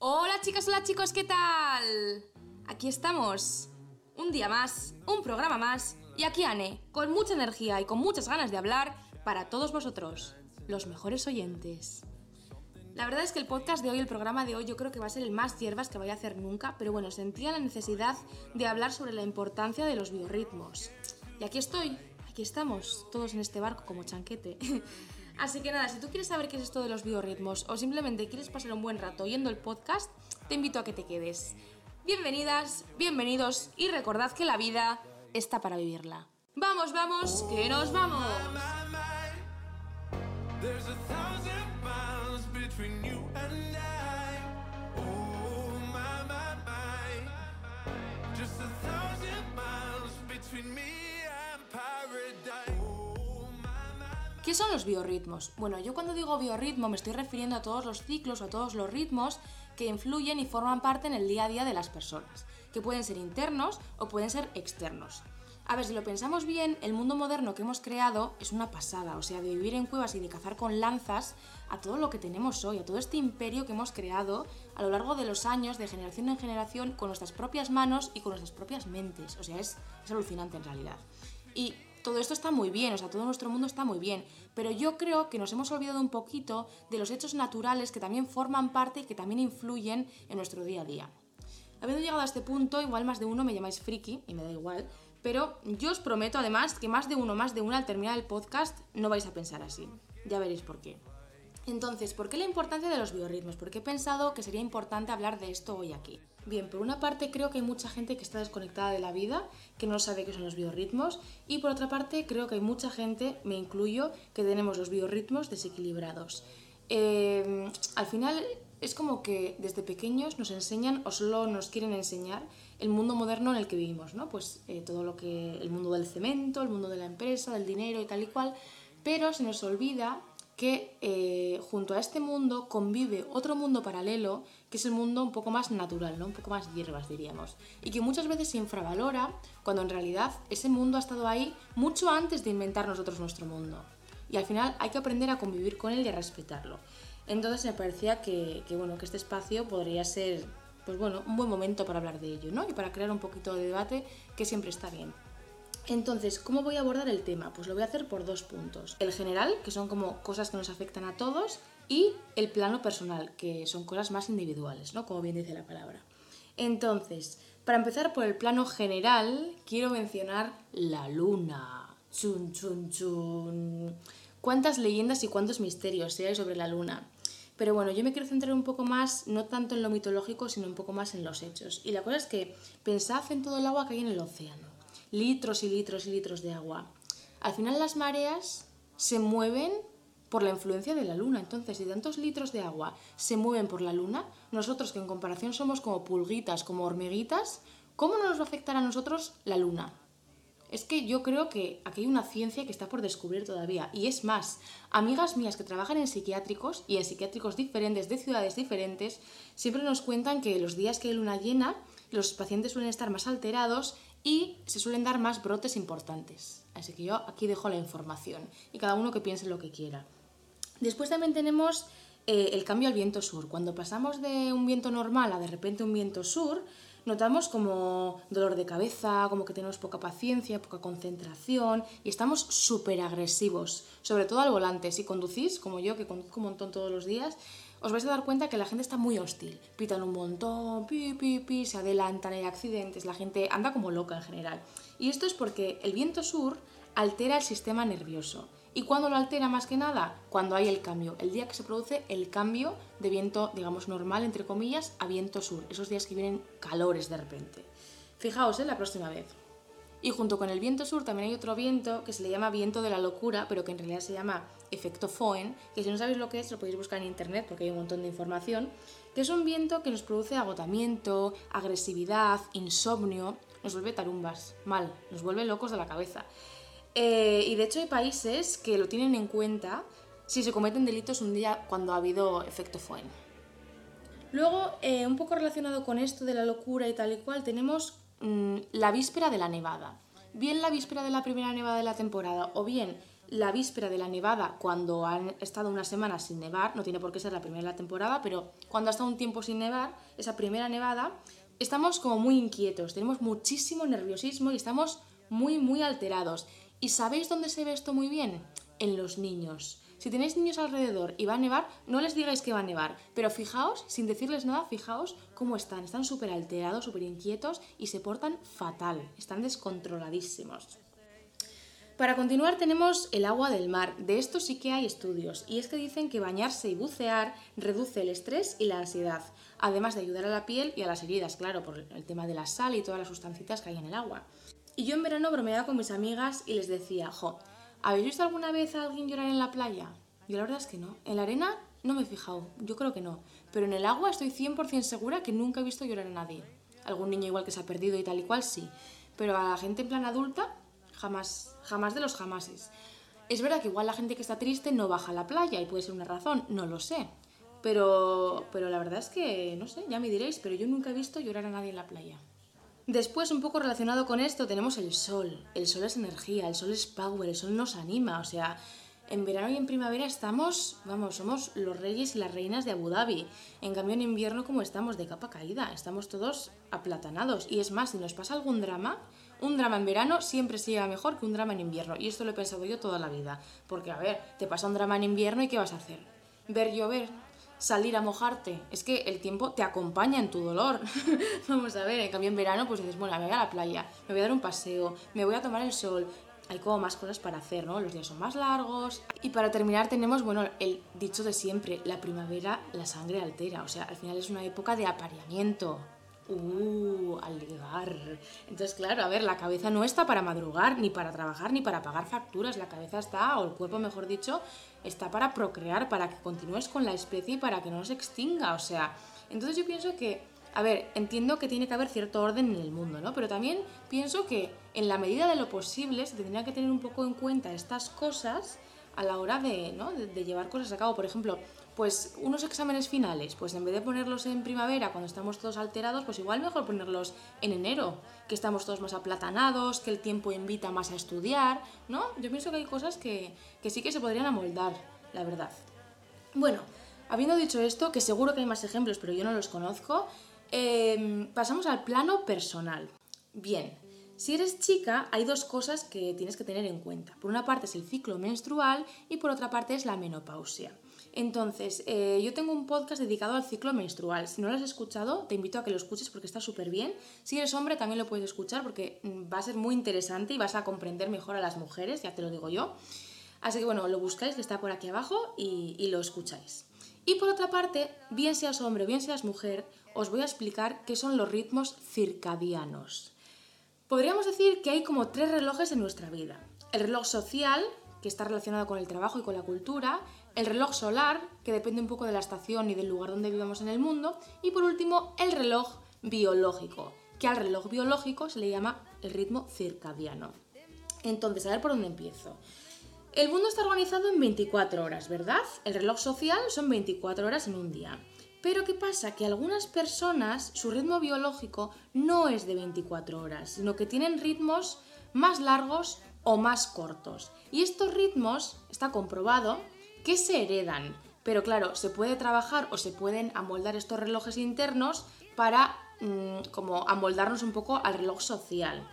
Hola chicas, hola chicos, ¿qué tal? Aquí estamos. Un día más, un programa más, y aquí Ane, con mucha energía y con muchas ganas de hablar para todos vosotros, los mejores oyentes. La verdad es que el podcast de hoy, el programa de hoy, yo creo que va a ser el más hierbas que vaya a hacer nunca, pero bueno, sentía la necesidad de hablar sobre la importancia de los biorritmos. Y aquí estoy, aquí estamos, todos en este barco como chanquete. Así que nada, si tú quieres saber qué es esto de los biorritmos o simplemente quieres pasar un buen rato oyendo el podcast, te invito a que te quedes. Bienvenidas, bienvenidos y recordad que la vida está para vivirla. Vamos, vamos, que nos vamos. ¿Qué son los biorritmos? Bueno, yo cuando digo biorritmo me estoy refiriendo a todos los ciclos o a todos los ritmos que influyen y forman parte en el día a día de las personas, que pueden ser internos o pueden ser externos. A ver, si lo pensamos bien, el mundo moderno que hemos creado es una pasada, o sea, de vivir en cuevas y de cazar con lanzas a todo lo que tenemos hoy, a todo este imperio que hemos creado a lo largo de los años, de generación en generación, con nuestras propias manos y con nuestras propias mentes. O sea, es, es alucinante en realidad. Y todo esto está muy bien, o sea, todo nuestro mundo está muy bien, pero yo creo que nos hemos olvidado un poquito de los hechos naturales que también forman parte y que también influyen en nuestro día a día. Habiendo llegado a este punto, igual más de uno me llamáis friki, y me da igual, pero yo os prometo además que más de uno, más de una al terminar el podcast no vais a pensar así. Ya veréis por qué. Entonces, ¿por qué la importancia de los biorritmos? ¿Por qué he pensado que sería importante hablar de esto hoy aquí? Bien, por una parte creo que hay mucha gente que está desconectada de la vida, que no sabe qué son los biorritmos, y por otra parte creo que hay mucha gente, me incluyo, que tenemos los biorritmos desequilibrados. Eh, al final es como que desde pequeños nos enseñan o solo nos quieren enseñar el mundo moderno en el que vivimos, ¿no? Pues eh, todo lo que el mundo del cemento, el mundo de la empresa, del dinero y tal y cual, pero se nos olvida que eh, junto a este mundo convive otro mundo paralelo, que es el mundo un poco más natural, ¿no? un poco más hierbas diríamos, y que muchas veces se infravalora cuando en realidad ese mundo ha estado ahí mucho antes de inventar nosotros nuestro mundo. Y al final hay que aprender a convivir con él y a respetarlo. Entonces me parecía que, bueno, que este espacio podría ser pues bueno, un buen momento para hablar de ello, ¿no? Y para crear un poquito de debate que siempre está bien. Entonces, ¿cómo voy a abordar el tema? Pues lo voy a hacer por dos puntos. El general, que son como cosas que nos afectan a todos, y el plano personal, que son cosas más individuales, ¿no? Como bien dice la palabra. Entonces, para empezar por el plano general, quiero mencionar la luna. Chun, chun, chun. ¿Cuántas leyendas y cuántos misterios hay sobre la luna? Pero bueno, yo me quiero centrar un poco más, no tanto en lo mitológico, sino un poco más en los hechos. Y la cosa es que pensad en todo el agua que hay en el océano. Litros y litros y litros de agua. Al final las mareas se mueven por la influencia de la luna. Entonces, si tantos litros de agua se mueven por la luna, nosotros que en comparación somos como pulguitas, como hormiguitas, ¿cómo no nos va a afectar a nosotros la luna? Es que yo creo que aquí hay una ciencia que está por descubrir todavía. Y es más, amigas mías que trabajan en psiquiátricos y en psiquiátricos diferentes, de ciudades diferentes, siempre nos cuentan que los días que hay luna llena, los pacientes suelen estar más alterados y se suelen dar más brotes importantes. Así que yo aquí dejo la información y cada uno que piense lo que quiera. Después también tenemos eh, el cambio al viento sur. Cuando pasamos de un viento normal a de repente un viento sur, notamos como dolor de cabeza, como que tenemos poca paciencia, poca concentración y estamos súper agresivos, sobre todo al volante. Si conducís, como yo, que conduzco un montón todos los días, os vais a dar cuenta que la gente está muy hostil. Pitan un montón, pi, pi, pi, se adelantan, hay accidentes, la gente anda como loca en general. Y esto es porque el viento sur altera el sistema nervioso. ¿Y cuándo lo altera más que nada? Cuando hay el cambio, el día que se produce el cambio de viento, digamos, normal, entre comillas, a viento sur, esos días que vienen calores de repente. Fijaos, ¿eh? la próxima vez. Y junto con el viento sur también hay otro viento que se le llama viento de la locura, pero que en realidad se llama efecto Foehn, que si no sabéis lo que es lo podéis buscar en internet porque hay un montón de información, que es un viento que nos produce agotamiento, agresividad, insomnio, nos vuelve tarumbas, mal, nos vuelve locos de la cabeza. Eh, y de hecho hay países que lo tienen en cuenta si se cometen delitos un día cuando ha habido efecto Foehn. Luego, eh, un poco relacionado con esto de la locura y tal y cual, tenemos Mm, la víspera de la nevada. Bien la víspera de la primera nevada de la temporada o bien la víspera de la nevada, cuando han estado una semana sin nevar, no tiene por qué ser la primera de la temporada, pero cuando ha estado un tiempo sin nevar, esa primera nevada, estamos como muy inquietos, tenemos muchísimo nerviosismo y estamos muy, muy alterados. ¿Y sabéis dónde se ve esto muy bien? En los niños. Si tenéis niños alrededor y va a nevar, no les digáis que va a nevar, pero fijaos, sin decirles nada, fijaos cómo están. Están súper alterados, súper inquietos y se portan fatal, están descontroladísimos. Para continuar tenemos el agua del mar. De esto sí que hay estudios y es que dicen que bañarse y bucear reduce el estrés y la ansiedad, además de ayudar a la piel y a las heridas, claro, por el tema de la sal y todas las sustancias que hay en el agua. Y yo en verano bromeaba con mis amigas y les decía, jo, ¿habéis visto alguna vez a alguien llorar en la playa? Yo la verdad es que no. En la arena no me he fijado, yo creo que no. Pero en el agua estoy 100% segura que nunca he visto llorar a nadie. Algún niño igual que se ha perdido y tal y cual sí. Pero a la gente en plan adulta jamás, jamás de los jamases. Es verdad que igual la gente que está triste no baja a la playa y puede ser una razón, no lo sé. Pero, pero la verdad es que, no sé, ya me diréis, pero yo nunca he visto llorar a nadie en la playa. Después, un poco relacionado con esto, tenemos el sol. El sol es energía, el sol es power, el sol nos anima. O sea, en verano y en primavera estamos, vamos, somos los reyes y las reinas de Abu Dhabi. En cambio, en invierno, como estamos de capa caída, estamos todos aplatanados. Y es más, si nos pasa algún drama, un drama en verano siempre se lleva mejor que un drama en invierno. Y esto lo he pensado yo toda la vida. Porque, a ver, te pasa un drama en invierno y ¿qué vas a hacer? Ver llover, salir a mojarte. Es que el tiempo te acompaña en tu dolor. Vamos a ver, en cambio en verano pues dices, bueno, me voy a la playa, me voy a dar un paseo, me voy a tomar el sol. Hay como más cosas para hacer, ¿no? Los días son más largos. Y para terminar tenemos, bueno, el dicho de siempre, la primavera la sangre altera. O sea, al final es una época de apareamiento. Uh, al ligar. Entonces, claro, a ver, la cabeza no está para madrugar, ni para trabajar, ni para pagar facturas. La cabeza está, o el cuerpo, mejor dicho, está para procrear, para que continúes con la especie y para que no se extinga. O sea, entonces yo pienso que, a ver, entiendo que tiene que haber cierto orden en el mundo, ¿no? Pero también pienso que en la medida de lo posible se tendría que tener un poco en cuenta estas cosas a la hora de, ¿no? de llevar cosas a cabo. Por ejemplo, pues unos exámenes finales, pues en vez de ponerlos en primavera cuando estamos todos alterados, pues igual mejor ponerlos en enero, que estamos todos más aplatanados, que el tiempo invita más a estudiar, ¿no? Yo pienso que hay cosas que, sí que se podrían amoldar, la verdad. Bueno, habiendo dicho esto, que seguro que hay más ejemplos, pero yo no los conozco, em, pasamos al plano personal. Bien, si eres chica, hay dos cosas que tienes que tener en cuenta. Por una parte es el ciclo menstrual y por otra parte es la menopausia. Entonces, eh, yo tengo un podcast dedicado al ciclo menstrual. Si no lo has escuchado, te invito a que lo escuches porque está súper bien. Si eres hombre, también lo puedes escuchar porque mm, va a ser muy interesante y vas a comprender mejor a las mujeres, ya te lo digo yo. Así que bueno, lo buscáis, que está por aquí abajo, y, y lo escucháis. Y por otra parte, bien seas hombre o bien seas mujer, os voy a explicar qué son los ritmos circadianos. Podríamos decir que hay como tres relojes en nuestra vida. El reloj social, que está relacionado con el trabajo y con la cultura, el reloj solar, que depende un poco de la estación y del lugar donde vivamos en el mundo, y por último el reloj biológico, que al reloj biológico se le llama el ritmo circadiano. Entonces, a ver por dónde empiezo. El mundo está organizado en 24 horas, ¿verdad? El reloj social son 24 horas en un día. Pero ¿qué pasa? Que algunas personas, su ritmo biológico no es de 24 horas, sino que tienen ritmos más largos o más cortos. Y estos ritmos, está comprobado, que se heredan. Pero claro, se puede trabajar o se pueden amoldar estos relojes internos para mm, como amoldarnos un poco al reloj social.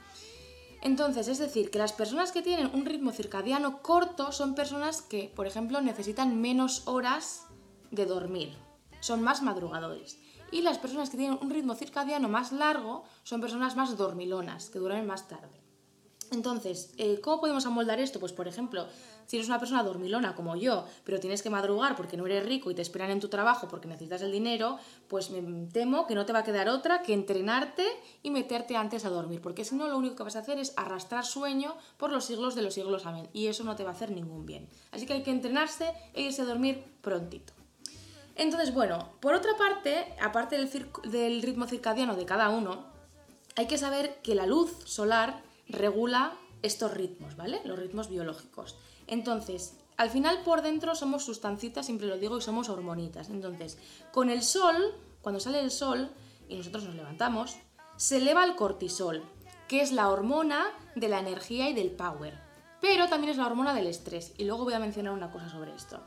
Entonces, es decir, que las personas que tienen un ritmo circadiano corto son personas que, por ejemplo, necesitan menos horas de dormir, son más madrugadores. Y las personas que tienen un ritmo circadiano más largo son personas más dormilonas, que duermen más tarde. Entonces, eh, ¿cómo podemos amoldar esto? Pues, por ejemplo, si eres una persona dormilona como yo, pero tienes que madrugar porque no eres rico y te esperan en tu trabajo porque necesitas el dinero, pues me temo que no te va a quedar otra que entrenarte y meterte antes a dormir, porque si no lo único que vas a hacer es arrastrar sueño por los siglos de los siglos, amén, y eso no te va a hacer ningún bien. Así que hay que entrenarse e irse a dormir prontito. Entonces, bueno, por otra parte, aparte del, ritmo circadiano de cada uno, hay que saber que la luz solar regula estos ritmos, ¿vale? Los ritmos biológicos. Entonces, al final por dentro somos sustancitas, siempre lo digo, y somos hormonitas. Entonces, con el sol, cuando sale el sol y nosotros nos levantamos, se eleva el cortisol, que es la hormona de la energía y del power. pero también es la hormona del estrés. Y luego voy a mencionar una cosa sobre esto.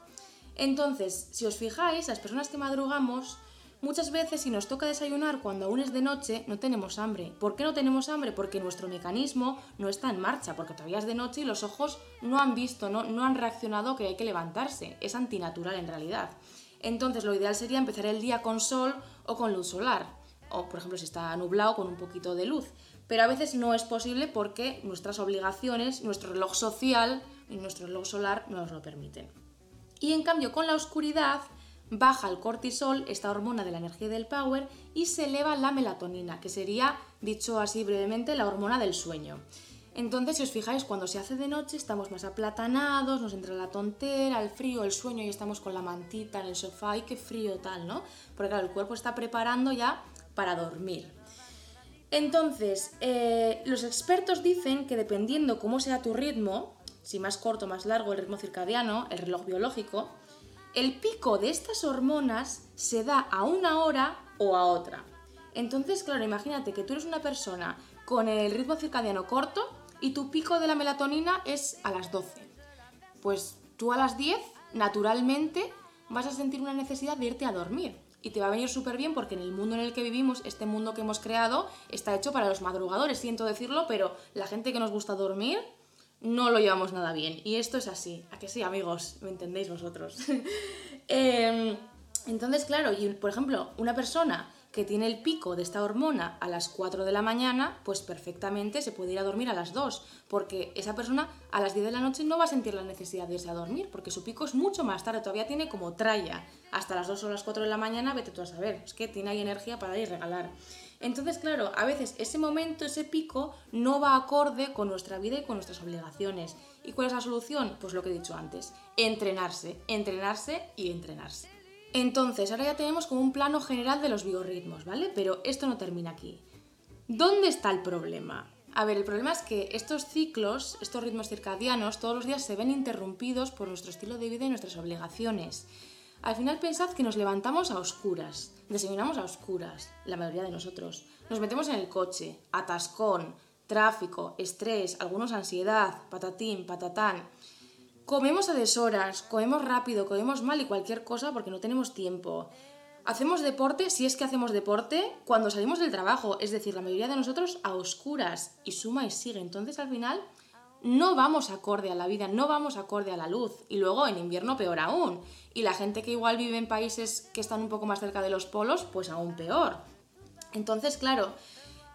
Entonces, si os fijáis, las personas que madrugamos, muchas veces si nos toca desayunar cuando aún es de noche, no tenemos hambre. ¿Por qué no tenemos hambre? Porque nuestro mecanismo no está en marcha, porque todavía es de noche y los ojos no han visto, no, no han reaccionado que hay que levantarse. Es antinatural en realidad. Entonces, lo ideal sería empezar el día con sol o con luz solar. O, por ejemplo, si está nublado, con un poquito de luz. Pero a veces no es posible porque nuestras obligaciones, nuestro reloj social y nuestro reloj solar no nos lo permiten. Y en cambio con la oscuridad baja el cortisol, esta hormona de la energía del power, y se eleva la melatonina, que sería, dicho así brevemente, la hormona del sueño. Entonces, si os fijáis, cuando se hace de noche estamos más aplatanados, nos entra la tontera, el frío, el sueño y estamos con la mantita en el sofá, ¡ay qué frío tal, ¿no? Porque claro, el cuerpo está preparando ya para dormir. Entonces, eh, los expertos dicen que dependiendo cómo sea tu ritmo, si más corto o más largo el ritmo circadiano, el reloj biológico, el pico de estas hormonas se da a una hora o a otra. Entonces, claro, imagínate que tú eres una persona con el ritmo circadiano corto y tu pico de la melatonina es a las 12. Pues tú a las 10, naturalmente, vas a sentir una necesidad de irte a dormir. Y te va a venir súper bien porque en el mundo en el que vivimos, este mundo que hemos creado, está hecho para los madrugadores, siento decirlo, pero la gente que nos gusta dormir, no lo llevamos nada bien. Y esto es así. ¿A que sí, amigos? ¿Me entendéis vosotros? Em, entonces, claro, y por ejemplo, una persona que tiene el pico de esta hormona a las 4 de la mañana, pues perfectamente se puede ir a dormir a las 2, porque esa persona a las 10 de la noche no va a sentir la necesidad de irse a dormir, porque su pico es mucho más tarde, todavía tiene como tralla. Hasta las 2 o las 4 de la mañana, vete tú a saber, es que tiene ahí energía para ir regalar. Entonces, claro, a veces ese momento, ese pico, no va acorde con nuestra vida y con nuestras obligaciones. ¿Y cuál es la solución? Pues lo que he dicho antes, entrenarse, entrenarse y entrenarse. Entonces, ahora ya tenemos como un plano general de los biorritmos, ¿vale? Pero esto no termina aquí. ¿Dónde está el problema? A ver, el problema es que estos ciclos, estos ritmos circadianos, todos los días se ven interrumpidos por nuestro estilo de vida y nuestras obligaciones. Al final pensad que nos levantamos a oscuras, desayunamos a oscuras, la mayoría de nosotros. Nos metemos en el coche, atascón, tráfico, estrés, algunos ansiedad, patatín, patatán. Comemos a deshoras, comemos rápido, comemos mal y cualquier cosa porque no tenemos tiempo. Hacemos deporte, si es que hacemos deporte, cuando salimos del trabajo, es decir, la mayoría de nosotros a oscuras y suma y sigue. Entonces al final no vamos acorde a la vida, no vamos acorde a la luz. Y luego en invierno peor aún. Y la gente que igual vive en países que están un poco más cerca de los polos, pues aún peor. Entonces, claro,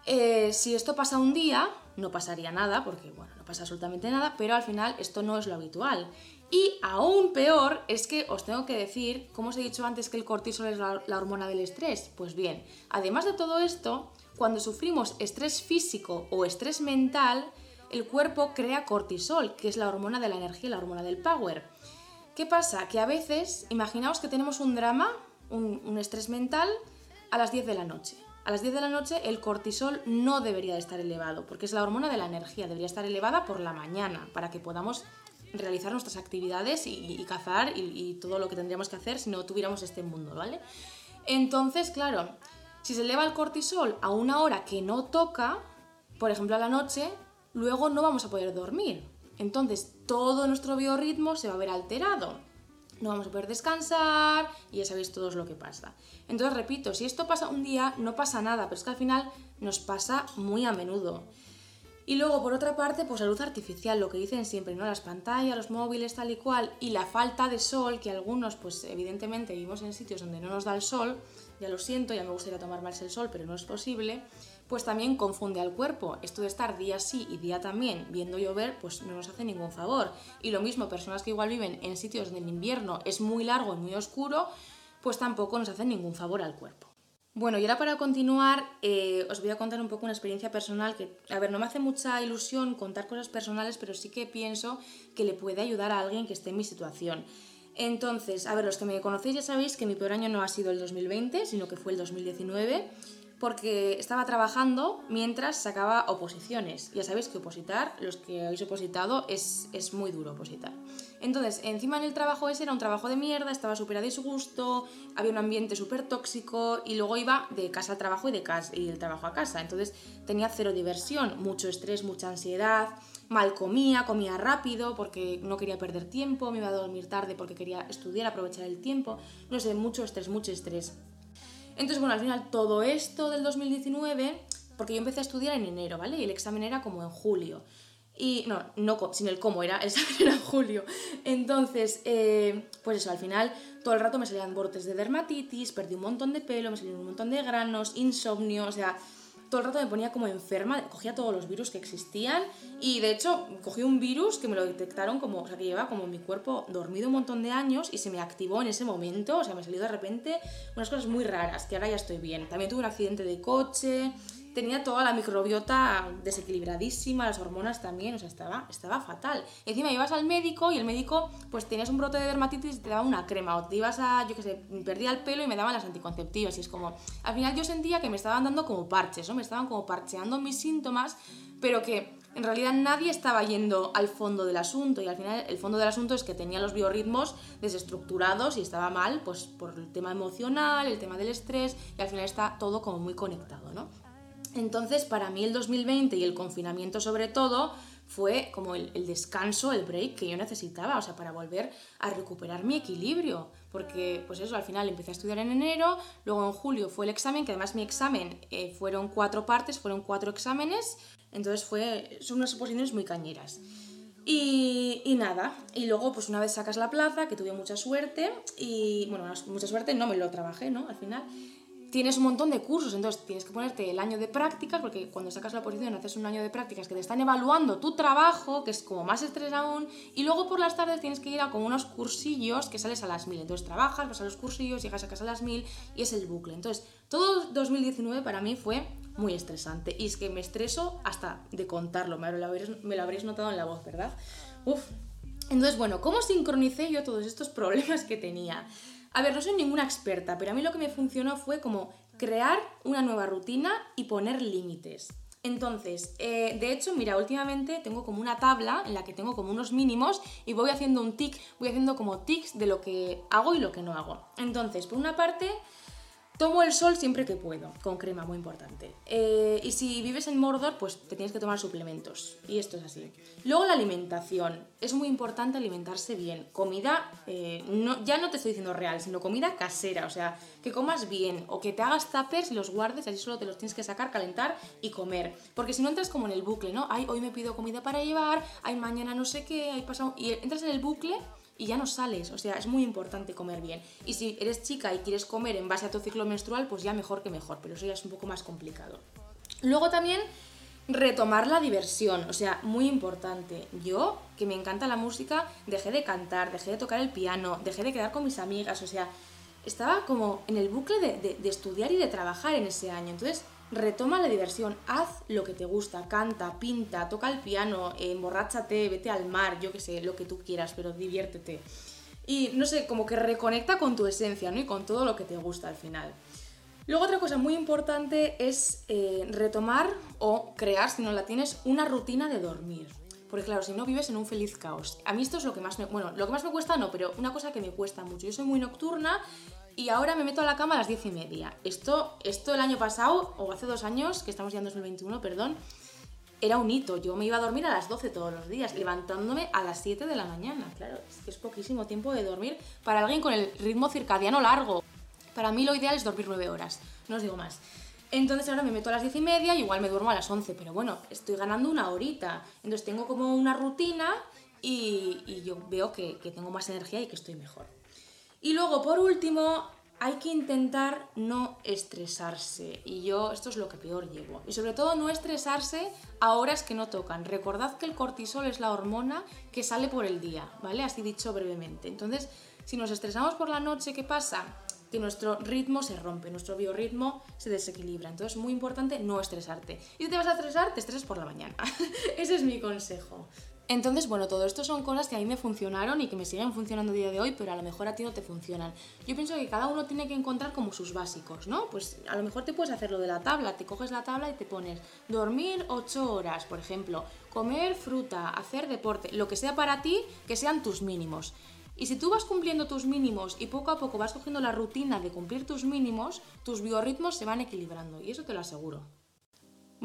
eh, si esto pasa un día, no pasaría nada, porque bueno, no pasa absolutamente nada, pero al final esto no es lo habitual. Y aún peor es que os tengo que decir, como os he dicho antes que el cortisol es la hormona del estrés, pues bien, además de todo esto, cuando sufrimos estrés físico o estrés mental, el cuerpo crea cortisol, que es la hormona de la energía, la hormona del power. ¿Qué pasa? Que a veces, imaginaos que tenemos un drama, un, estrés mental, a las 10 de la noche. A las 10 de la noche el cortisol no debería de estar elevado, porque es la hormona de la energía, debería estar elevada por la mañana, para que podamos realizar nuestras actividades y, cazar y, y, todo lo que tendríamos que hacer si no tuviéramos este mundo, ¿vale? Entonces, claro, si se eleva el cortisol a una hora que no toca, por ejemplo a la noche, luego no vamos a poder dormir. Entonces todo nuestro biorritmo se va a ver alterado. No vamos a poder descansar y ya sabéis todo lo que pasa. Entonces, repito, si esto pasa un día, no pasa nada, pero es que al final nos pasa muy a menudo. Y luego, por otra parte, pues la luz artificial, lo que dicen siempre, ¿no? Las pantallas, los móviles, tal y cual, y la falta de sol, que algunos, pues evidentemente vivimos en sitios donde no nos da el sol, ya lo siento, ya me gustaría tomar más el sol, pero no es posible pues también confunde al cuerpo. Esto de estar día sí y día también viendo llover, pues no nos hace ningún favor. Y lo mismo, personas que igual viven en sitios donde el invierno es muy largo y muy oscuro, pues tampoco nos hacen ningún favor al cuerpo. Bueno, y ahora para continuar, eh, os voy a contar un poco una experiencia personal que, a ver, no me hace mucha ilusión contar cosas personales, pero sí que pienso que le puede ayudar a alguien que esté en mi situación. Entonces, a ver, los que me conocéis ya sabéis que mi peor año no ha sido el 2020, sino que fue el 2019 porque estaba trabajando mientras sacaba oposiciones. Ya sabéis que opositar, los que habéis opositado, es, es muy duro opositar. Entonces, encima en el trabajo ese era un trabajo de mierda, estaba súper a disgusto, había un ambiente súper tóxico y luego iba de casa al trabajo y, de casa, y del trabajo a casa. Entonces tenía cero diversión, mucho estrés, mucha ansiedad. mal comía, comía rápido porque no quería perder tiempo, me iba a dormir tarde porque quería estudiar, aprovechar el tiempo, no sé, mucho estrés, mucho estrés. Entonces, bueno, al final todo esto del 2019, porque yo empecé a estudiar en enero, ¿vale? Y el examen era como en julio. Y no, no sin el cómo era, el examen era en julio. Entonces, eh, pues eso, al final todo el rato me salían brotes de dermatitis, perdí un montón de pelo, me salían un montón de granos, insomnio, o sea, todo el rato me ponía como enferma, cogía todos los virus que existían y de hecho cogí un virus que me lo detectaron como, o sea, que lleva como mi cuerpo dormido un montón de años y se me activó en ese momento, o sea, me salió de repente unas cosas muy raras, que ahora ya estoy bien. También tuve un accidente de coche, tenía toda la microbiota desequilibradísima, las hormonas también, o sea, estaba, estaba fatal. Encima ibas al médico y el médico, pues tenías un brote de dermatitis y te daba una crema, o te ibas a, yo qué sé, perdía el pelo y me daban las anticonceptivas. Y es como, al final yo sentía que me estaban dando como parches, ¿no? Me estaban como parcheando mis síntomas, pero que en realidad nadie estaba yendo al fondo del asunto y al final el fondo del asunto es que tenía los biorritmos desestructurados y estaba mal pues por el tema emocional, el tema del estrés y al final está todo como muy conectado, ¿no? Entonces, para mí el 2020 y el confinamiento sobre todo fue como el, descanso, el break que yo necesitaba, o sea, para volver a recuperar mi equilibrio. Porque, pues eso, al final empecé a estudiar en enero, luego en julio fue el examen, que además mi examen eh, fueron cuatro partes, fueron cuatro exámenes, entonces fue, son unas oposiciones muy cañeras. Y, y, nada, y luego pues una vez sacas la plaza, que tuve mucha suerte, y bueno, mucha suerte no me lo trabajé, ¿no? Al final, tienes un montón de cursos, entonces tienes que ponerte el año de prácticas, porque cuando sacas la posición haces un año de prácticas que te están evaluando tu trabajo, que es como más estrés aún, y luego por las tardes tienes que ir a como unos cursillos que sales a las mil. Entonces trabajas, vas a los cursillos, llegas a casa a las mil y es el bucle. Entonces, todo 2019 para mí fue muy estresante. Y es que me estreso hasta de contarlo, me lo habréis, me lo habréis notado en la voz, ¿verdad? Uf. Entonces, bueno, ¿cómo sincronicé yo todos estos problemas que tenía? A ver, no soy ninguna experta, pero a mí lo que me funcionó fue como crear una nueva rutina y poner límites. Entonces, eh, de hecho, mira, últimamente tengo como una tabla en la que tengo como unos mínimos y voy haciendo un tic, voy haciendo como tics de lo que hago y lo que no hago. Entonces, por una parte, Tomo el sol siempre que puedo, con crema, muy importante. Eh, y si vives en Mordor, pues te tienes que tomar suplementos. Y esto es así. Luego la alimentación. Es muy importante alimentarse bien. Comida, eh, no, ya no te estoy diciendo real, sino comida casera. O sea, que comas bien o que te hagas tuppers y los guardes, así solo te los tienes que sacar, calentar y comer. Porque si no entras como en el bucle, ¿no? Ay, hoy me pido comida para llevar, ay, mañana no sé qué, hay pasado... Y entras en el bucle y ya no sales. O sea, es muy importante comer bien. Y si eres chica y quieres comer en base a tu ciclo menstrual, pues ya mejor que mejor, pero eso ya es un poco más complicado. Luego también retomar la diversión, o sea, muy importante. Yo, que me encanta la música, dejé de cantar, dejé de tocar el piano, dejé de quedar con mis amigas, o sea, estaba como en el bucle de, de estudiar y de trabajar en ese año. Entonces, retoma la diversión, haz lo que te gusta, canta, pinta, toca el piano, emborráchate, vete al mar, yo que sé, lo que tú quieras, pero diviértete. Y no sé, como que reconecta con tu esencia, ¿no? Y con todo lo que te gusta al final. Luego otra cosa muy importante es eh, retomar o crear, si no la tienes, una rutina de dormir. Porque claro, si no vives en un feliz caos. A mí esto es lo que más me... Bueno, lo que más me cuesta no, pero una cosa que me cuesta mucho. Yo soy muy nocturna y ahora me meto a la cama a las 10 y media. Esto, esto el año pasado, o hace dos años, que estamos ya en 2021, perdón, era un hito. Yo me iba a dormir a las 12 todos los días, levantándome a las 7 de la mañana. Claro, es que es poquísimo tiempo de dormir para alguien con el ritmo circadiano largo. Para mí lo ideal es dormir 9 horas, no os digo más. Entonces ahora me meto a las 10 y media y igual me duermo a las 11, pero bueno, estoy ganando una horita. Entonces tengo como una rutina y, yo veo que tengo más energía y que estoy mejor. Y luego, por último, hay que intentar no estresarse. Y yo esto es lo que peor llevo. Y sobre todo no estresarse a horas que no tocan. Recordad que el cortisol es la hormona que sale por el día, ¿vale? Así dicho brevemente. Entonces, si nos estresamos por la noche, ¿qué pasa? Que nuestro ritmo se rompe, nuestro biorritmo se desequilibra. Entonces, muy importante no estresarte. Y si te vas a estresar, te estreses por la mañana. Ese es mi consejo. Entonces, bueno, todo esto son cosas que a mí me funcionaron y que me siguen funcionando a día de hoy, pero a lo mejor a ti no te funcionan. Yo pienso que cada uno tiene que encontrar como sus básicos, ¿no? Pues a lo mejor te puedes hacer lo de la tabla, te coges la tabla y te pones dormir 8 horas, por ejemplo, comer fruta, hacer deporte, lo que sea para ti, que sean tus mínimos. Y si tú vas cumpliendo tus mínimos y poco a poco vas cogiendo la rutina de cumplir tus mínimos, tus biorritmos se van equilibrando y eso te lo aseguro.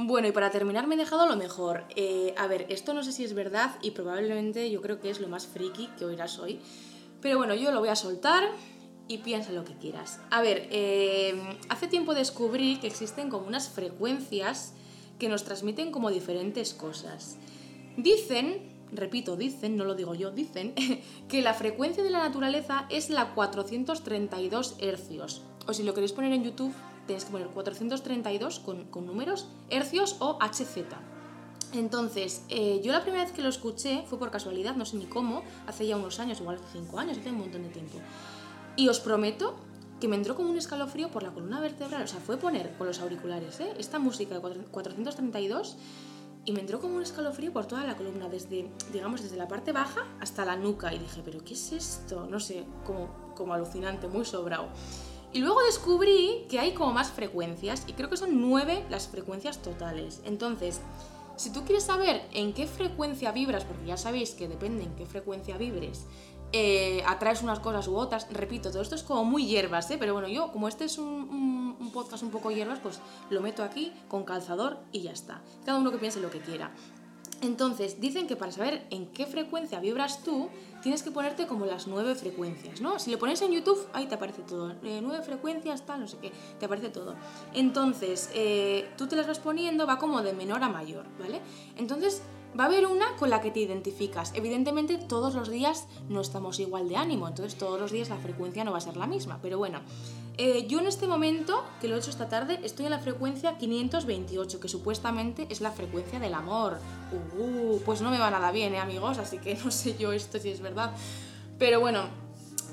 Bueno, y para terminar me he dejado lo mejor. Eh, a ver, esto no sé si es verdad y probablemente yo creo que es lo más friki que oirás hoy. Pero bueno, yo lo voy a soltar y piensa lo que quieras. A ver, eh, hace tiempo descubrí que existen como unas frecuencias que nos transmiten como diferentes cosas. Dicen, repito, dicen, no lo digo yo, dicen, que la frecuencia de la naturaleza es la 432 hercios. O si lo queréis poner en YouTube, tenéis que poner 432 con, con números, hercios o HZ. Entonces, eh, yo la primera vez que lo escuché fue por casualidad, no sé ni cómo, hace ya unos años, igual hace 5 años, hace un montón de tiempo. Y os prometo que me entró como un escalofrío por la columna vertebral, o sea, fue poner con los auriculares ¿eh? esta música de 432 y me entró como un escalofrío por toda la columna, desde, digamos, desde la parte baja hasta la nuca. Y dije, ¿pero qué es esto? No sé, como, como alucinante, muy sobrado. Y luego descubrí que hay como más frecuencias, y creo que son nueve las frecuencias totales. Entonces, si tú quieres saber en qué frecuencia vibras, porque ya sabéis que depende en qué frecuencia vibres, eh, atraes unas cosas u otras. Repito, todo esto es como muy hierbas, ¿eh? pero bueno, yo como este es un, un, podcast un poco hierbas, pues lo meto aquí con calzador y ya está. Cada uno que piense lo que quiera. Entonces, dicen que para saber en qué frecuencia vibras tú, tienes que ponerte como las nueve frecuencias, ¿no? Si le pones en YouTube, ahí te aparece todo. Eh, nueve frecuencias, tal, no sé qué, te aparece todo. Entonces, eh, tú te las vas poniendo, va como de menor a mayor, ¿vale? Entonces, Va a haber una con la que te identificas. Evidentemente todos los días no estamos igual de ánimo, entonces todos los días la frecuencia no va a ser la misma. Pero bueno, eh, yo en este momento, que lo he hecho esta tarde, estoy en la frecuencia 528, que supuestamente es la frecuencia del amor. Uh, pues no me va nada bien, ¿eh, amigos? Así que no sé yo esto si es verdad. Pero bueno,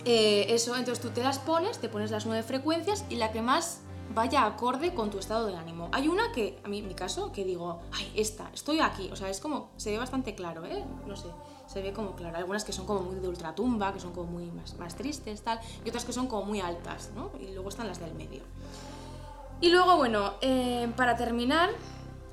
eh, eso, entonces tú te las pones, te pones las nueve frecuencias y la que más vaya acorde con tu estado de ánimo. Hay una que, a mí, en mi caso, que digo, ay, esta, estoy aquí. O sea, es como, se ve bastante claro, ¿eh? No sé, se ve como claro. Algunas que son como muy de ultratumba, que son como muy más, más tristes, tal. Y otras que son como muy altas, ¿no? Y luego están las del medio. Y luego, bueno, eh, para terminar,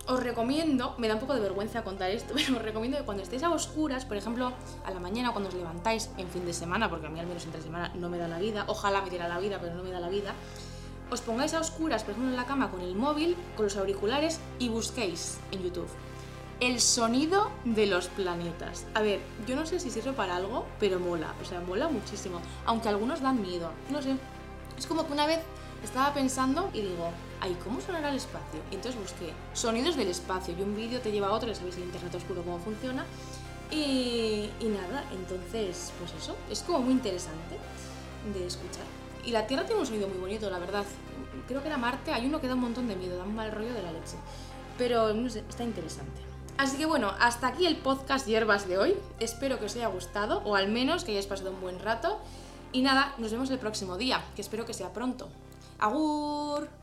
os recomiendo, me da un poco de vergüenza contar esto, pero os recomiendo que cuando estéis a oscuras, por ejemplo, a la mañana cuando os levantáis en fin de semana, porque a mí al menos entre semana no me da la vida, ojalá me diera la vida, pero no me da la vida, os pongáis a oscuras, por ejemplo, en la cama con el móvil, con los auriculares y busquéis en YouTube el sonido de los planetas. A ver, yo no sé si sirve para algo, pero mola, o sea, mola muchísimo, aunque algunos dan miedo, no sé. Es como que una vez estaba pensando y digo, ay, ¿cómo sonará el espacio? Y entonces busqué sonidos del espacio y un vídeo te lleva a otro, ya sabéis el internet oscuro cómo funciona. Y, y nada, entonces, pues eso, es como muy interesante de escuchar. Y la Tierra tiene un sonido muy bonito, la verdad. Creo que era Marte, hay uno que da un montón de miedo, da un mal rollo de la leche. Pero no sé, está interesante. Así que bueno, hasta aquí el podcast Hierbas de hoy. Espero que os haya gustado, o al menos que hayáis pasado un buen rato. Y nada, nos vemos el próximo día, que espero que sea pronto. ¡Agur!